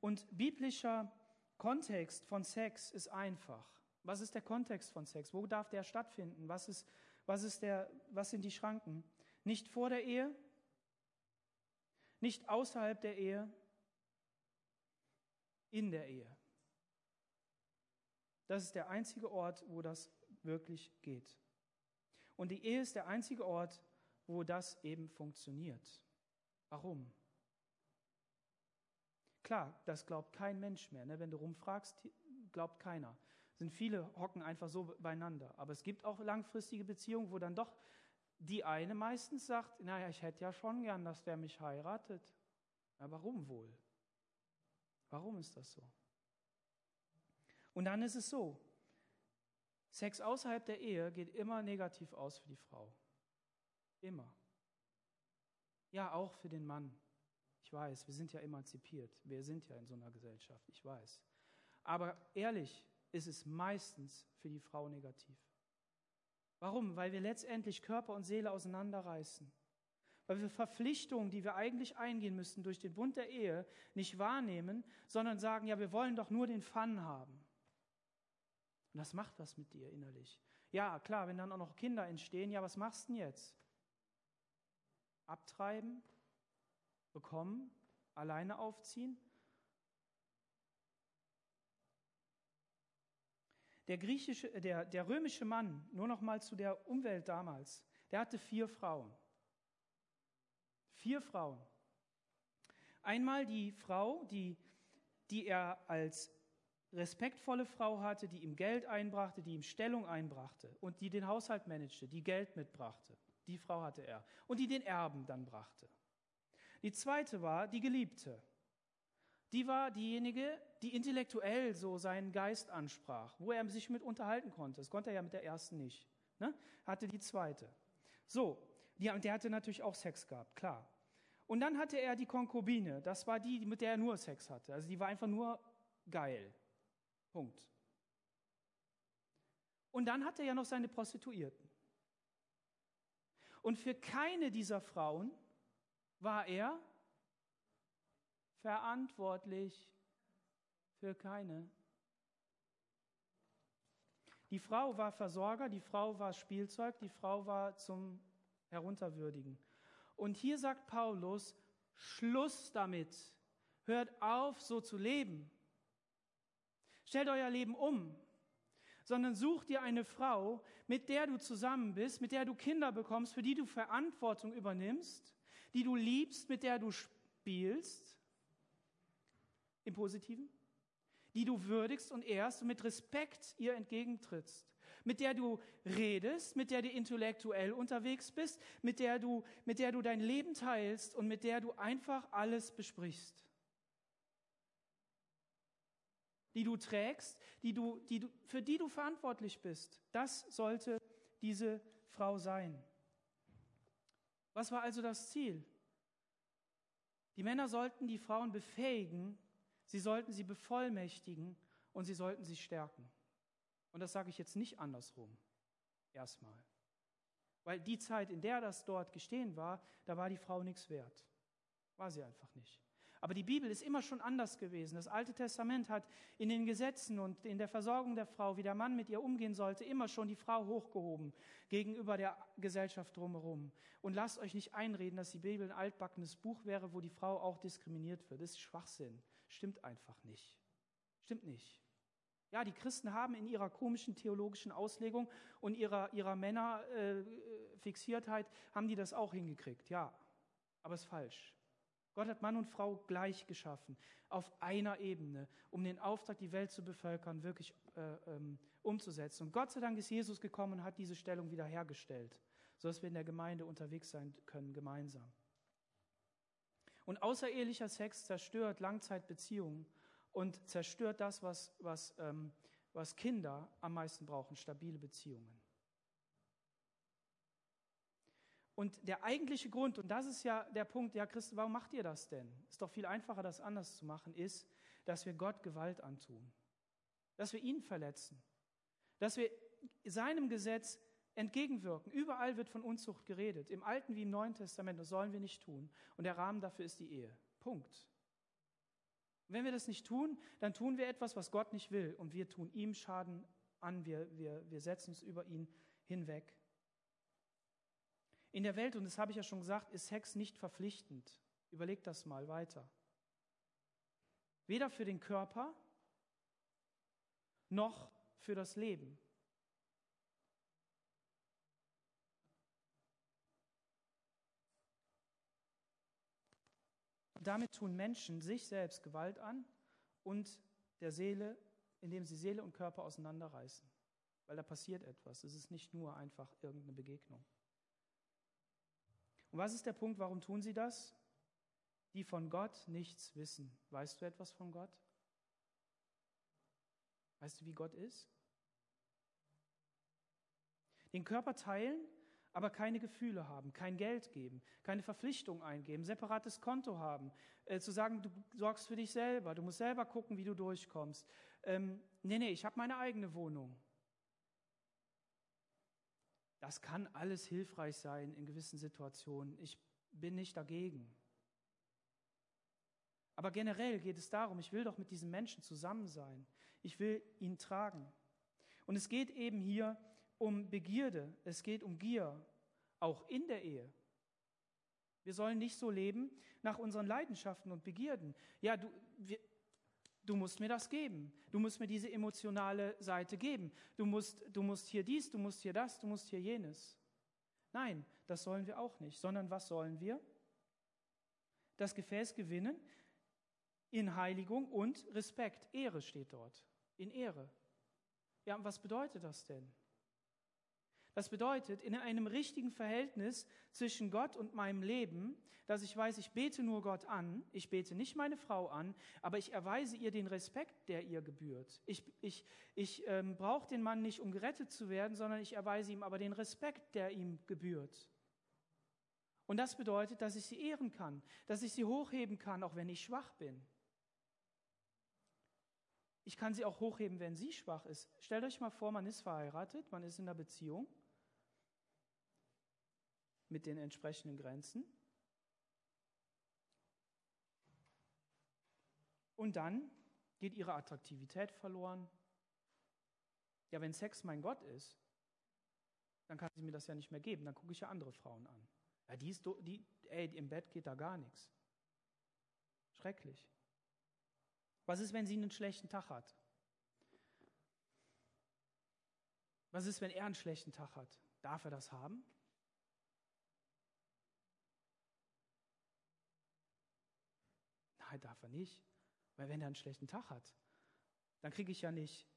Und biblischer Kontext von Sex ist einfach. Was ist der Kontext von Sex? Wo darf der stattfinden? Was, ist, was, ist der, was sind die Schranken? Nicht vor der Ehe, nicht außerhalb der Ehe, in der Ehe. Das ist der einzige Ort, wo das wirklich geht. Und die Ehe ist der einzige Ort, wo das eben funktioniert. Warum? Klar, das glaubt kein Mensch mehr. Ne? Wenn du rumfragst, glaubt keiner. Sind viele hocken einfach so beieinander. Aber es gibt auch langfristige Beziehungen, wo dann doch die eine meistens sagt, naja, ich hätte ja schon gern, dass der mich heiratet. Ja, warum wohl? Warum ist das so? Und dann ist es so, Sex außerhalb der Ehe geht immer negativ aus für die Frau. Immer. Ja, auch für den Mann. Ich weiß, wir sind ja emanzipiert. Wir sind ja in so einer Gesellschaft. Ich weiß. Aber ehrlich ist es meistens für die Frau negativ. Warum? Weil wir letztendlich Körper und Seele auseinanderreißen. Weil wir Verpflichtungen, die wir eigentlich eingehen müssten durch den Bund der Ehe, nicht wahrnehmen, sondern sagen, ja, wir wollen doch nur den Fun haben. Und das macht was mit dir innerlich. Ja, klar, wenn dann auch noch Kinder entstehen, ja, was machst du denn jetzt? Abtreiben? Bekommen? Alleine aufziehen? Der, griechische, äh, der, der römische Mann, nur noch mal zu der Umwelt damals, der hatte vier Frauen. Vier Frauen. Einmal die Frau, die, die er als respektvolle Frau hatte, die ihm Geld einbrachte, die ihm Stellung einbrachte und die den Haushalt managte, die Geld mitbrachte. Die Frau hatte er. Und die den Erben dann brachte. Die zweite war die Geliebte die war diejenige, die intellektuell so seinen Geist ansprach, wo er sich mit unterhalten konnte. Das konnte er ja mit der ersten nicht. Ne? Hatte die zweite. So, die, und der hatte natürlich auch Sex gehabt, klar. Und dann hatte er die Konkubine, das war die, mit der er nur Sex hatte. Also die war einfach nur geil. Punkt. Und dann hatte er ja noch seine Prostituierten. Und für keine dieser Frauen war er verantwortlich für keine. Die Frau war Versorger, die Frau war Spielzeug, die Frau war zum Herunterwürdigen. Und hier sagt Paulus, Schluss damit. Hört auf, so zu leben. Stellt euer Leben um, sondern such dir eine Frau, mit der du zusammen bist, mit der du Kinder bekommst, für die du Verantwortung übernimmst, die du liebst, mit der du spielst im Positiven, die du würdigst und ehrst und mit Respekt ihr entgegentrittst, mit der du redest, mit der du intellektuell unterwegs bist, mit der du, mit der du dein Leben teilst und mit der du einfach alles besprichst. Die du trägst, die du, die du, für die du verantwortlich bist. Das sollte diese Frau sein. Was war also das Ziel? Die Männer sollten die Frauen befähigen, Sie sollten sie bevollmächtigen und sie sollten sie stärken. Und das sage ich jetzt nicht andersrum. Erstmal. Weil die Zeit, in der das dort gestehen war, da war die Frau nichts wert. War sie einfach nicht. Aber die Bibel ist immer schon anders gewesen. Das Alte Testament hat in den Gesetzen und in der Versorgung der Frau, wie der Mann mit ihr umgehen sollte, immer schon die Frau hochgehoben gegenüber der Gesellschaft drumherum. Und lasst euch nicht einreden, dass die Bibel ein altbackenes Buch wäre, wo die Frau auch diskriminiert wird. Das ist Schwachsinn. Stimmt einfach nicht. Stimmt nicht. Ja, die Christen haben in ihrer komischen theologischen Auslegung und ihrer, ihrer Männerfixiertheit, äh, haben die das auch hingekriegt. Ja, aber es ist falsch. Gott hat Mann und Frau gleich geschaffen, auf einer Ebene, um den Auftrag, die Welt zu bevölkern, wirklich äh, ähm, umzusetzen. Und Gott sei Dank ist Jesus gekommen und hat diese Stellung wiederhergestellt, sodass wir in der Gemeinde unterwegs sein können, gemeinsam. Und außerehelicher Sex zerstört Langzeitbeziehungen und zerstört das, was, was, ähm, was Kinder am meisten brauchen, stabile Beziehungen. Und der eigentliche Grund, und das ist ja der Punkt, ja Christen, warum macht ihr das denn? Ist doch viel einfacher, das anders zu machen, ist, dass wir Gott Gewalt antun, dass wir ihn verletzen, dass wir seinem Gesetz entgegenwirken. Überall wird von Unzucht geredet, im Alten wie im Neuen Testament. Das sollen wir nicht tun. Und der Rahmen dafür ist die Ehe. Punkt. Wenn wir das nicht tun, dann tun wir etwas, was Gott nicht will. Und wir tun ihm Schaden an. Wir, wir, wir setzen uns über ihn hinweg. In der Welt, und das habe ich ja schon gesagt, ist Sex nicht verpflichtend. Überlegt das mal weiter. Weder für den Körper noch für das Leben. Damit tun Menschen sich selbst Gewalt an und der Seele, indem sie Seele und Körper auseinanderreißen. Weil da passiert etwas. Es ist nicht nur einfach irgendeine Begegnung. Und was ist der Punkt, warum tun sie das? Die von Gott nichts wissen. Weißt du etwas von Gott? Weißt du, wie Gott ist? Den Körper teilen aber keine Gefühle haben, kein Geld geben, keine Verpflichtung eingeben, separates Konto haben, äh, zu sagen, du sorgst für dich selber, du musst selber gucken, wie du durchkommst. Ähm, nee, nee, ich habe meine eigene Wohnung. Das kann alles hilfreich sein in gewissen Situationen. Ich bin nicht dagegen. Aber generell geht es darum, ich will doch mit diesen Menschen zusammen sein. Ich will ihn tragen. Und es geht eben hier um Begierde, es geht um Gier, auch in der Ehe. Wir sollen nicht so leben nach unseren Leidenschaften und Begierden. Ja, du, wir, du musst mir das geben. Du musst mir diese emotionale Seite geben. Du musst, du musst hier dies, du musst hier das, du musst hier jenes. Nein, das sollen wir auch nicht, sondern was sollen wir? Das Gefäß gewinnen in Heiligung und Respekt. Ehre steht dort. In Ehre. Ja, und was bedeutet das denn? Das bedeutet, in einem richtigen Verhältnis zwischen Gott und meinem Leben, dass ich weiß, ich bete nur Gott an, ich bete nicht meine Frau an, aber ich erweise ihr den Respekt, der ihr gebührt. Ich, ich, ich ähm, brauche den Mann nicht, um gerettet zu werden, sondern ich erweise ihm aber den Respekt, der ihm gebührt. Und das bedeutet, dass ich sie ehren kann, dass ich sie hochheben kann, auch wenn ich schwach bin. Ich kann sie auch hochheben, wenn sie schwach ist. Stellt euch mal vor, man ist verheiratet, man ist in einer Beziehung mit den entsprechenden Grenzen. Und dann geht ihre Attraktivität verloren. Ja, wenn Sex mein Gott ist, dann kann sie mir das ja nicht mehr geben. Dann gucke ich ja andere Frauen an. Ja, die ist, die, ey, im Bett geht da gar nichts. Schrecklich. Was ist, wenn sie einen schlechten Tag hat? Was ist, wenn er einen schlechten Tag hat? Darf er das haben? Nein, darf er nicht. Weil wenn er einen schlechten Tag hat, dann kriege ich ja nicht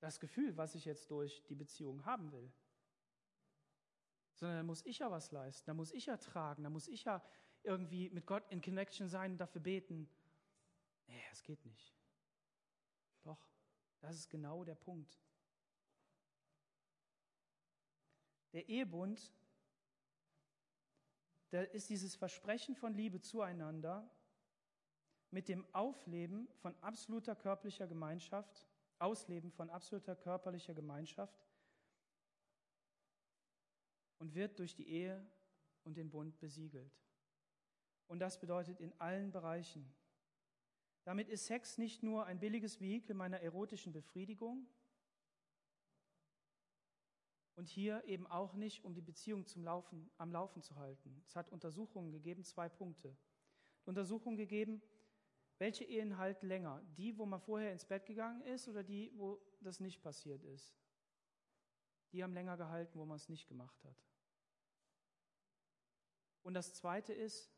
das Gefühl, was ich jetzt durch die Beziehung haben will. Sondern dann muss ich ja was leisten, dann muss ich ja tragen, dann muss ich ja irgendwie mit Gott in Connection sein und dafür beten, Nee, es geht nicht. Doch, das ist genau der Punkt. Der Ehebund, da ist dieses Versprechen von Liebe zueinander mit dem Aufleben von absoluter körperlicher Gemeinschaft, Ausleben von absoluter körperlicher Gemeinschaft und wird durch die Ehe und den Bund besiegelt. Und das bedeutet in allen Bereichen, damit ist Sex nicht nur ein billiges Vehikel meiner erotischen Befriedigung und hier eben auch nicht, um die Beziehung zum Laufen, am Laufen zu halten. Es hat Untersuchungen gegeben, zwei Punkte. Untersuchungen gegeben, welche Ehen halten länger? Die, wo man vorher ins Bett gegangen ist oder die, wo das nicht passiert ist? Die haben länger gehalten, wo man es nicht gemacht hat. Und das Zweite ist,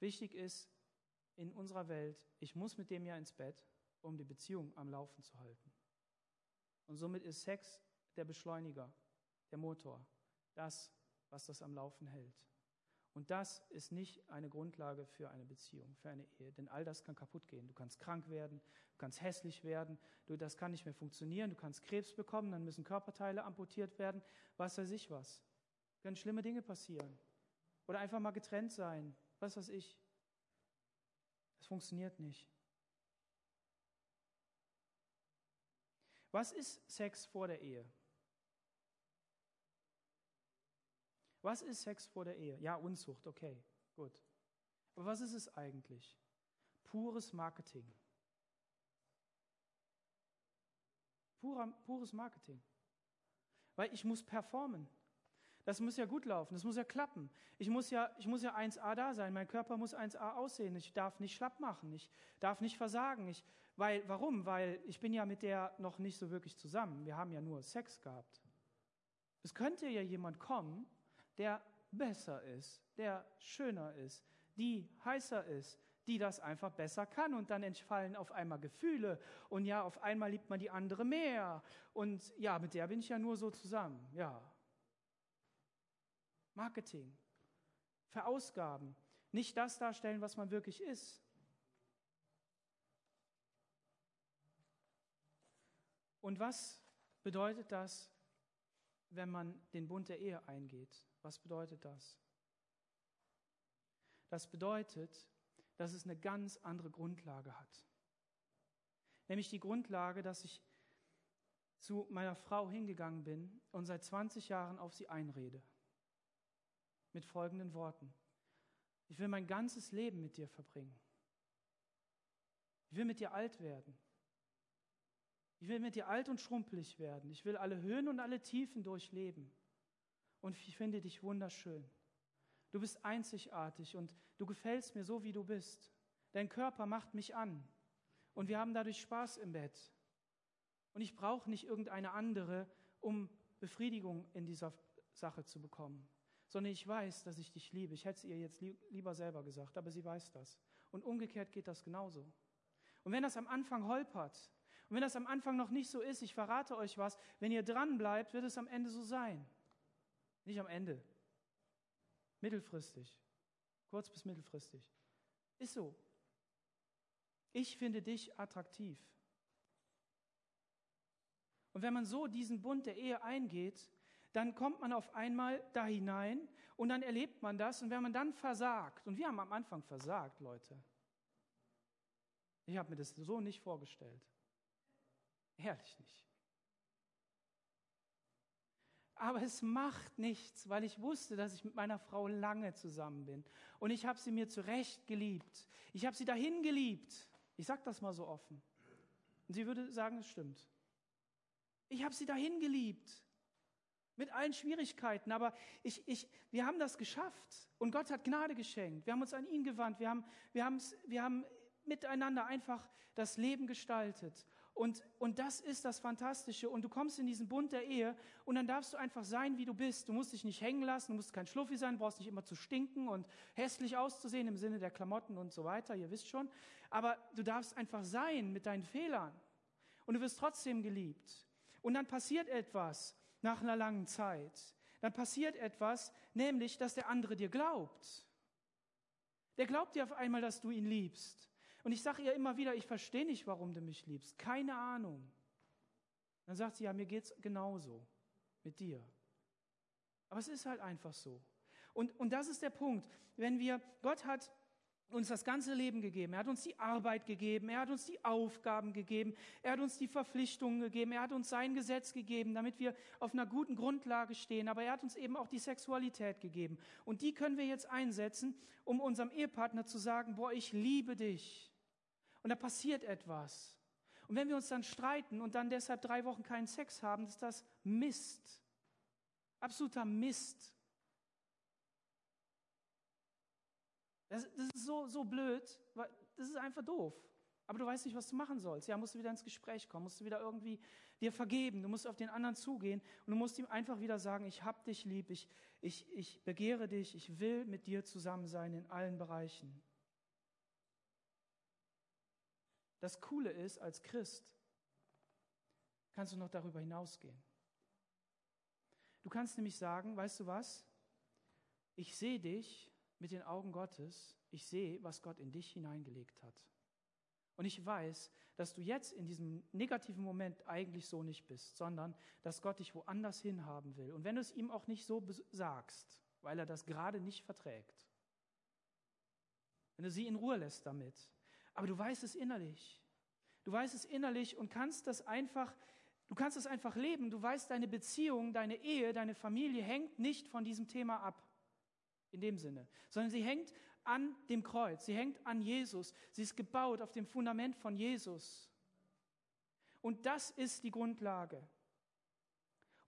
Wichtig ist in unserer Welt, ich muss mit dem ja ins Bett, um die Beziehung am Laufen zu halten. Und somit ist Sex der Beschleuniger, der Motor, das, was das am Laufen hält. Und das ist nicht eine Grundlage für eine Beziehung, für eine Ehe, denn all das kann kaputt gehen. Du kannst krank werden, du kannst hässlich werden, du, das kann nicht mehr funktionieren, du kannst Krebs bekommen, dann müssen Körperteile amputiert werden, was weiß ich was. Können schlimme Dinge passieren. Oder einfach mal getrennt sein, was weiß ich. Es funktioniert nicht. Was ist Sex vor der Ehe? Was ist Sex vor der Ehe? Ja, Unzucht, okay, gut. Aber was ist es eigentlich? Pures Marketing. Pura, pures Marketing. Weil ich muss performen. Das muss ja gut laufen, das muss ja klappen. Ich muss ja, ich muss ja 1a da sein, mein Körper muss 1a aussehen. Ich darf nicht schlapp machen, ich darf nicht versagen. Ich, weil, warum? Weil ich bin ja mit der noch nicht so wirklich zusammen. Wir haben ja nur Sex gehabt. Es könnte ja jemand kommen, der besser ist, der schöner ist, die heißer ist, die das einfach besser kann. Und dann entfallen auf einmal Gefühle. Und ja, auf einmal liebt man die andere mehr. Und ja, mit der bin ich ja nur so zusammen. Ja. Marketing. Verausgaben. Nicht das darstellen, was man wirklich ist. Und was bedeutet das, wenn man den Bund der Ehe eingeht? Was bedeutet das? Das bedeutet, dass es eine ganz andere Grundlage hat. Nämlich die Grundlage, dass ich zu meiner Frau hingegangen bin und seit 20 Jahren auf sie einrede. Mit folgenden Worten. Ich will mein ganzes Leben mit dir verbringen. Ich will mit dir alt werden. Ich will mit dir alt und schrumpelig werden. Ich will alle Höhen und alle Tiefen durchleben. Und ich finde dich wunderschön. Du bist einzigartig und du gefällst mir so, wie du bist. Dein Körper macht mich an. Und wir haben dadurch Spaß im Bett. Und ich brauche nicht irgendeine andere, um Befriedigung in dieser Sache zu bekommen, sondern ich weiß, dass ich dich liebe. Ich hätte es ihr jetzt lieber selber gesagt, aber sie weiß das. Und umgekehrt geht das genauso. Und wenn das am Anfang holpert und wenn das am Anfang noch nicht so ist, ich verrate euch was, wenn ihr dran bleibt, wird es am Ende so sein. Nicht am Ende, Mittelfristig. Kurz bis mittelfristig. Ist so. Ich finde dich attraktiv. Und wenn man so diesen Bund der Ehe eingeht, dann kommt man auf einmal da hinein und dann erlebt man das. Und wenn man dann versagt, und wir haben am Anfang versagt, Leute, ich habe mir das so nicht vorgestellt. Ehrlich nicht. Aber es macht nichts, weil ich wusste, dass ich mit meiner Frau lange zusammen bin. Und ich habe sie mir zurecht geliebt. Ich habe sie dahin geliebt. Ich sage das mal so offen. Und sie würde sagen, es stimmt. Ich habe sie dahin geliebt. Mit allen Schwierigkeiten. Aber ich, ich, wir haben das geschafft. Und Gott hat Gnade geschenkt. Wir haben uns an ihn gewandt. Wir haben, wir, wir haben miteinander einfach das Leben gestaltet. Und, und das ist das Fantastische. Und du kommst in diesen Bund der Ehe und dann darfst du einfach sein, wie du bist. Du musst dich nicht hängen lassen, du musst kein Schluffi sein, du brauchst nicht immer zu stinken und hässlich auszusehen im Sinne der Klamotten und so weiter, ihr wisst schon. Aber du darfst einfach sein mit deinen Fehlern. Und du wirst trotzdem geliebt. Und dann passiert etwas nach einer langen Zeit. Dann passiert etwas, nämlich, dass der andere dir glaubt. Der glaubt dir auf einmal, dass du ihn liebst. Und ich sage ihr immer wieder, ich verstehe nicht, warum du mich liebst. Keine Ahnung. Dann sagt sie, ja, mir geht es genauso mit dir. Aber es ist halt einfach so. Und, und das ist der Punkt. Wenn wir, Gott hat uns das ganze Leben gegeben. Er hat uns die Arbeit gegeben. Er hat uns die Aufgaben gegeben. Er hat uns die Verpflichtungen gegeben. Er hat uns sein Gesetz gegeben, damit wir auf einer guten Grundlage stehen. Aber er hat uns eben auch die Sexualität gegeben. Und die können wir jetzt einsetzen, um unserem Ehepartner zu sagen, boah, ich liebe dich. Und da passiert etwas. Und wenn wir uns dann streiten und dann deshalb drei Wochen keinen Sex haben, ist das Mist. Absoluter Mist. Das, das ist so, so blöd, das ist einfach doof. Aber du weißt nicht, was du machen sollst. Ja, musst du wieder ins Gespräch kommen, musst du wieder irgendwie dir vergeben, du musst auf den anderen zugehen und du musst ihm einfach wieder sagen, ich hab dich lieb, ich, ich, ich begehre dich, ich will mit dir zusammen sein in allen Bereichen. Das Coole ist, als Christ kannst du noch darüber hinausgehen. Du kannst nämlich sagen, weißt du was? Ich sehe dich mit den Augen Gottes. Ich sehe, was Gott in dich hineingelegt hat. Und ich weiß, dass du jetzt in diesem negativen Moment eigentlich so nicht bist, sondern dass Gott dich woanders hinhaben will. Und wenn du es ihm auch nicht so sagst, weil er das gerade nicht verträgt, wenn du sie in Ruhe lässt damit, aber du weißt es innerlich. Du weißt es innerlich und kannst das einfach, du kannst es einfach leben. Du weißt, deine Beziehung, deine Ehe, deine Familie hängt nicht von diesem Thema ab. In dem Sinne. Sondern sie hängt an dem Kreuz. Sie hängt an Jesus. Sie ist gebaut auf dem Fundament von Jesus. Und das ist die Grundlage.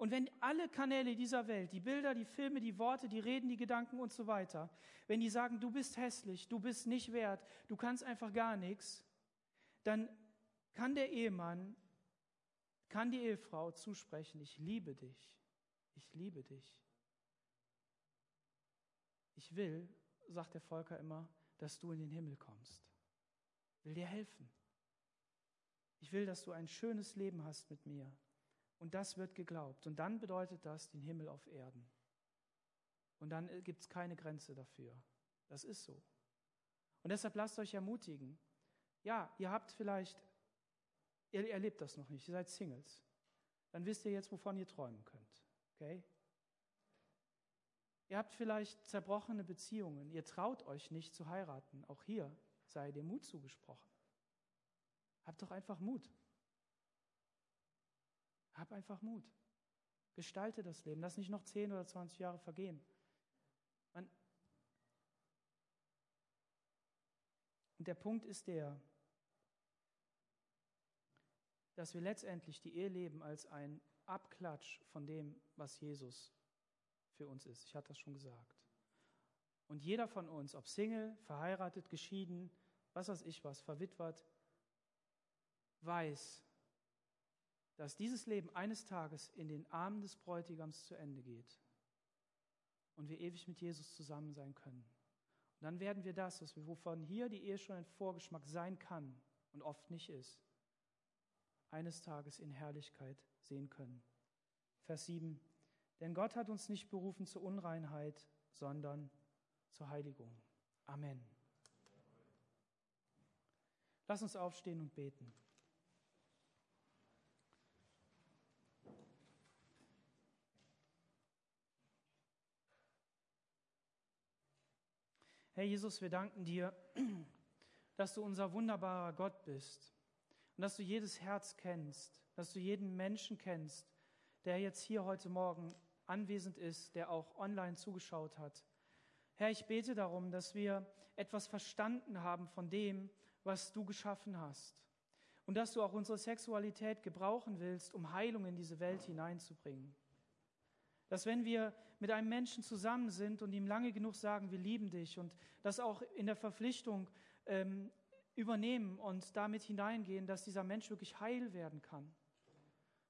Und wenn alle Kanäle dieser Welt, die Bilder, die Filme, die Worte, die Reden, die Gedanken und so weiter, wenn die sagen, du bist hässlich, du bist nicht wert, du kannst einfach gar nichts, dann kann der Ehemann, kann die Ehefrau zusprechen, ich liebe dich, ich liebe dich. Ich will, sagt der Volker immer, dass du in den Himmel kommst. Ich will dir helfen. Ich will, dass du ein schönes Leben hast mit mir. Und das wird geglaubt. Und dann bedeutet das den Himmel auf Erden. Und dann äh, gibt es keine Grenze dafür. Das ist so. Und deshalb lasst euch ermutigen. Ja, ihr habt vielleicht, ihr erlebt das noch nicht, ihr seid Singles. Dann wisst ihr jetzt, wovon ihr träumen könnt. Okay? Ihr habt vielleicht zerbrochene Beziehungen. Ihr traut euch nicht zu heiraten. Auch hier sei dir Mut zugesprochen. Habt doch einfach Mut. Hab einfach Mut. Gestalte das Leben. Lass nicht noch 10 oder 20 Jahre vergehen. Man Und der Punkt ist der, dass wir letztendlich die Ehe leben als ein Abklatsch von dem, was Jesus für uns ist. Ich hatte das schon gesagt. Und jeder von uns, ob Single, verheiratet, geschieden, was weiß ich was, verwitwet, weiß, dass dieses Leben eines Tages in den Armen des Bräutigams zu Ende geht und wir ewig mit Jesus zusammen sein können. Und dann werden wir das, was wir, wovon hier die Ehe schon ein Vorgeschmack sein kann und oft nicht ist, eines Tages in Herrlichkeit sehen können. Vers 7. Denn Gott hat uns nicht berufen zur Unreinheit, sondern zur Heiligung. Amen. Lass uns aufstehen und beten. Herr Jesus, wir danken dir, dass du unser wunderbarer Gott bist und dass du jedes Herz kennst, dass du jeden Menschen kennst, der jetzt hier heute Morgen anwesend ist, der auch online zugeschaut hat. Herr, ich bete darum, dass wir etwas verstanden haben von dem, was du geschaffen hast und dass du auch unsere Sexualität gebrauchen willst, um Heilung in diese Welt hineinzubringen. Dass wenn wir mit einem Menschen zusammen sind und ihm lange genug sagen, wir lieben dich und das auch in der Verpflichtung ähm, übernehmen und damit hineingehen, dass dieser Mensch wirklich heil werden kann.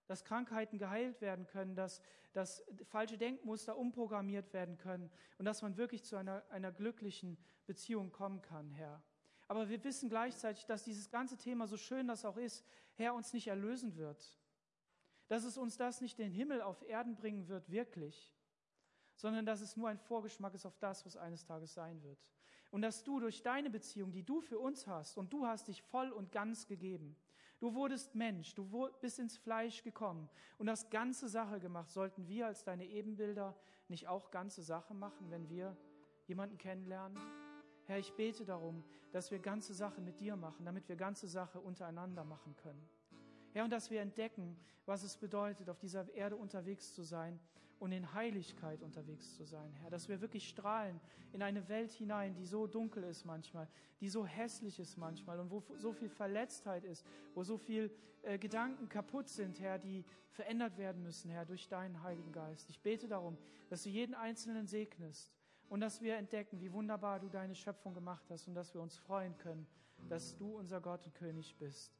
Dass Krankheiten geheilt werden können, dass, dass falsche Denkmuster umprogrammiert werden können und dass man wirklich zu einer, einer glücklichen Beziehung kommen kann, Herr. Aber wir wissen gleichzeitig, dass dieses ganze Thema, so schön das auch ist, Herr, uns nicht erlösen wird dass es uns das nicht den Himmel auf Erden bringen wird, wirklich, sondern dass es nur ein Vorgeschmack ist auf das, was eines Tages sein wird. Und dass du durch deine Beziehung, die du für uns hast, und du hast dich voll und ganz gegeben, du wurdest Mensch, du bist ins Fleisch gekommen und hast ganze Sache gemacht, sollten wir als deine Ebenbilder nicht auch ganze Sache machen, wenn wir jemanden kennenlernen? Herr, ich bete darum, dass wir ganze Sache mit dir machen, damit wir ganze Sache untereinander machen können. Herr, und dass wir entdecken, was es bedeutet, auf dieser Erde unterwegs zu sein und in Heiligkeit unterwegs zu sein, Herr. Dass wir wirklich strahlen in eine Welt hinein, die so dunkel ist manchmal, die so hässlich ist manchmal und wo so viel Verletztheit ist, wo so viel äh, Gedanken kaputt sind, Herr, die verändert werden müssen, Herr, durch deinen Heiligen Geist. Ich bete darum, dass du jeden Einzelnen segnest und dass wir entdecken, wie wunderbar du deine Schöpfung gemacht hast und dass wir uns freuen können, dass du unser Gott und König bist.